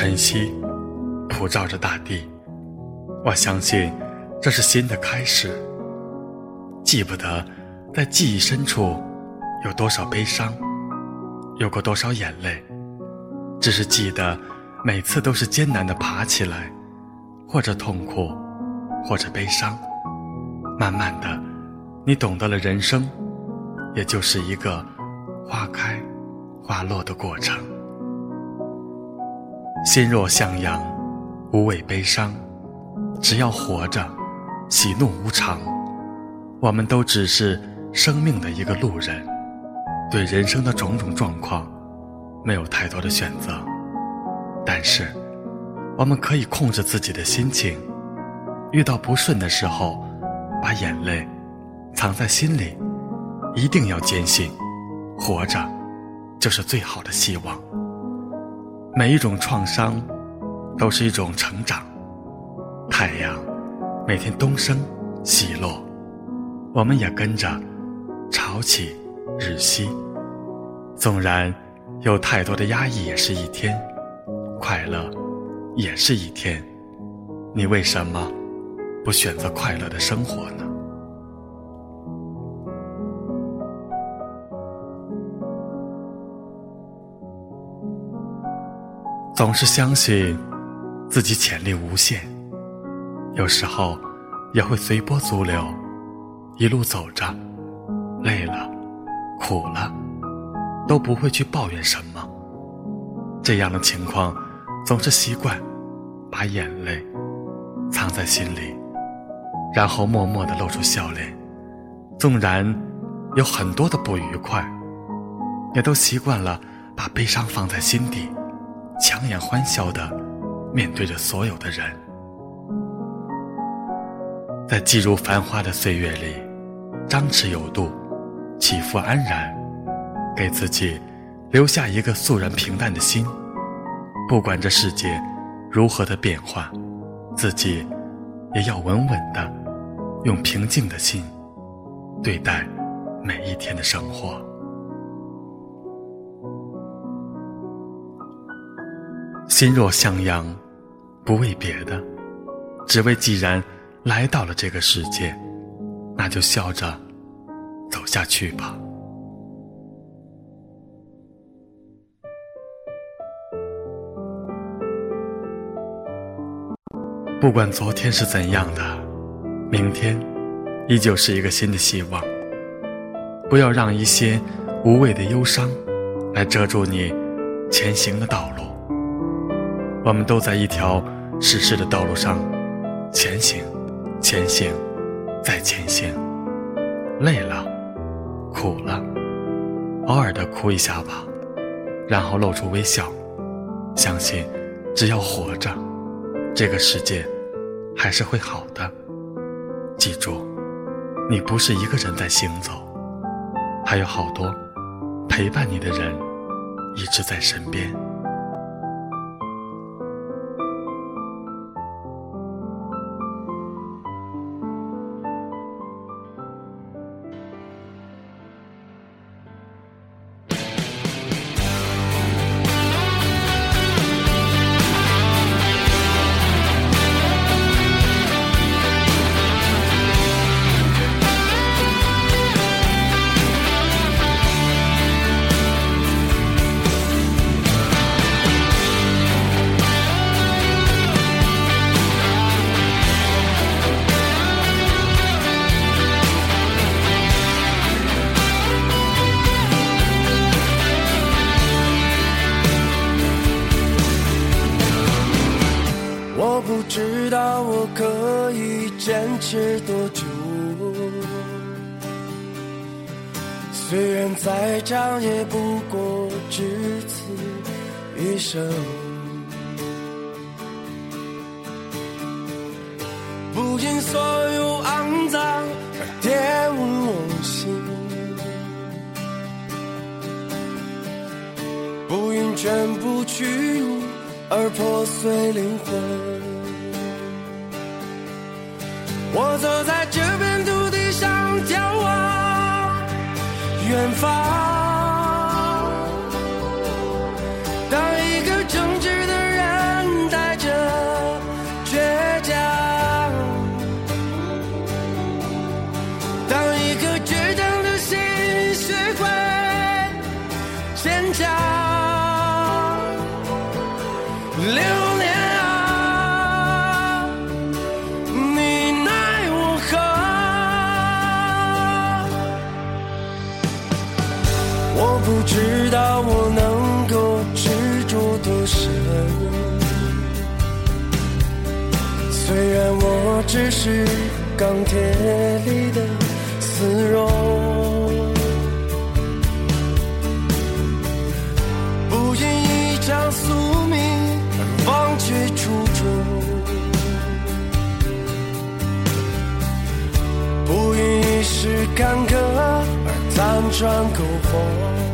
晨曦普照着大地，我相信这是新的开始。记不得在记忆深处有多少悲伤，有过多少眼泪，只是记得每次都是艰难的爬起来，或者痛苦，或者悲伤。慢慢的，你懂得了人生，也就是一个花开花落的过程。心若向阳，无畏悲伤。只要活着，喜怒无常。我们都只是生命的一个路人，对人生的种种状况，没有太多的选择。但是，我们可以控制自己的心情。遇到不顺的时候。把眼泪藏在心里，一定要坚信，活着就是最好的希望。每一种创伤都是一种成长。太阳每天东升西落，我们也跟着潮起日息。纵然有太多的压抑，也是一天；快乐也是一天。你为什么？不选择快乐的生活呢？总是相信自己潜力无限，有时候也会随波逐流，一路走着，累了、苦了，都不会去抱怨什么。这样的情况，总是习惯把眼泪藏在心里。然后默默地露出笑脸，纵然有很多的不愉快，也都习惯了把悲伤放在心底，强颜欢笑的面对着所有的人。在进入繁华的岁月里，张弛有度，起伏安然，给自己留下一个肃然平淡的心。不管这世界如何的变化，自己也要稳稳的。用平静的心对待每一天的生活。心若向阳，不为别的，只为既然来到了这个世界，那就笑着走下去吧。不管昨天是怎样的。明天，依旧是一个新的希望。不要让一些无谓的忧伤来遮住你前行的道路。我们都在一条逝世的道路上前行，前行，再前行。累了，苦了，偶尔的哭一下吧，然后露出微笑。相信，只要活着，这个世界还是会好的。记住，你不是一个人在行走，还有好多陪伴你的人一直在身边。坚持多久？虽然再长，也不过只此一生。不因所有肮脏而玷污我心，不因全部屈辱而破碎灵魂。我走在这片土地上，眺望远方。当一个正直的人带着倔强。当一颗倔强的心学会坚强。只是钢铁里的丝绒，不因一张宿命而忘却初衷，不因一时坎坷而辗转苟活。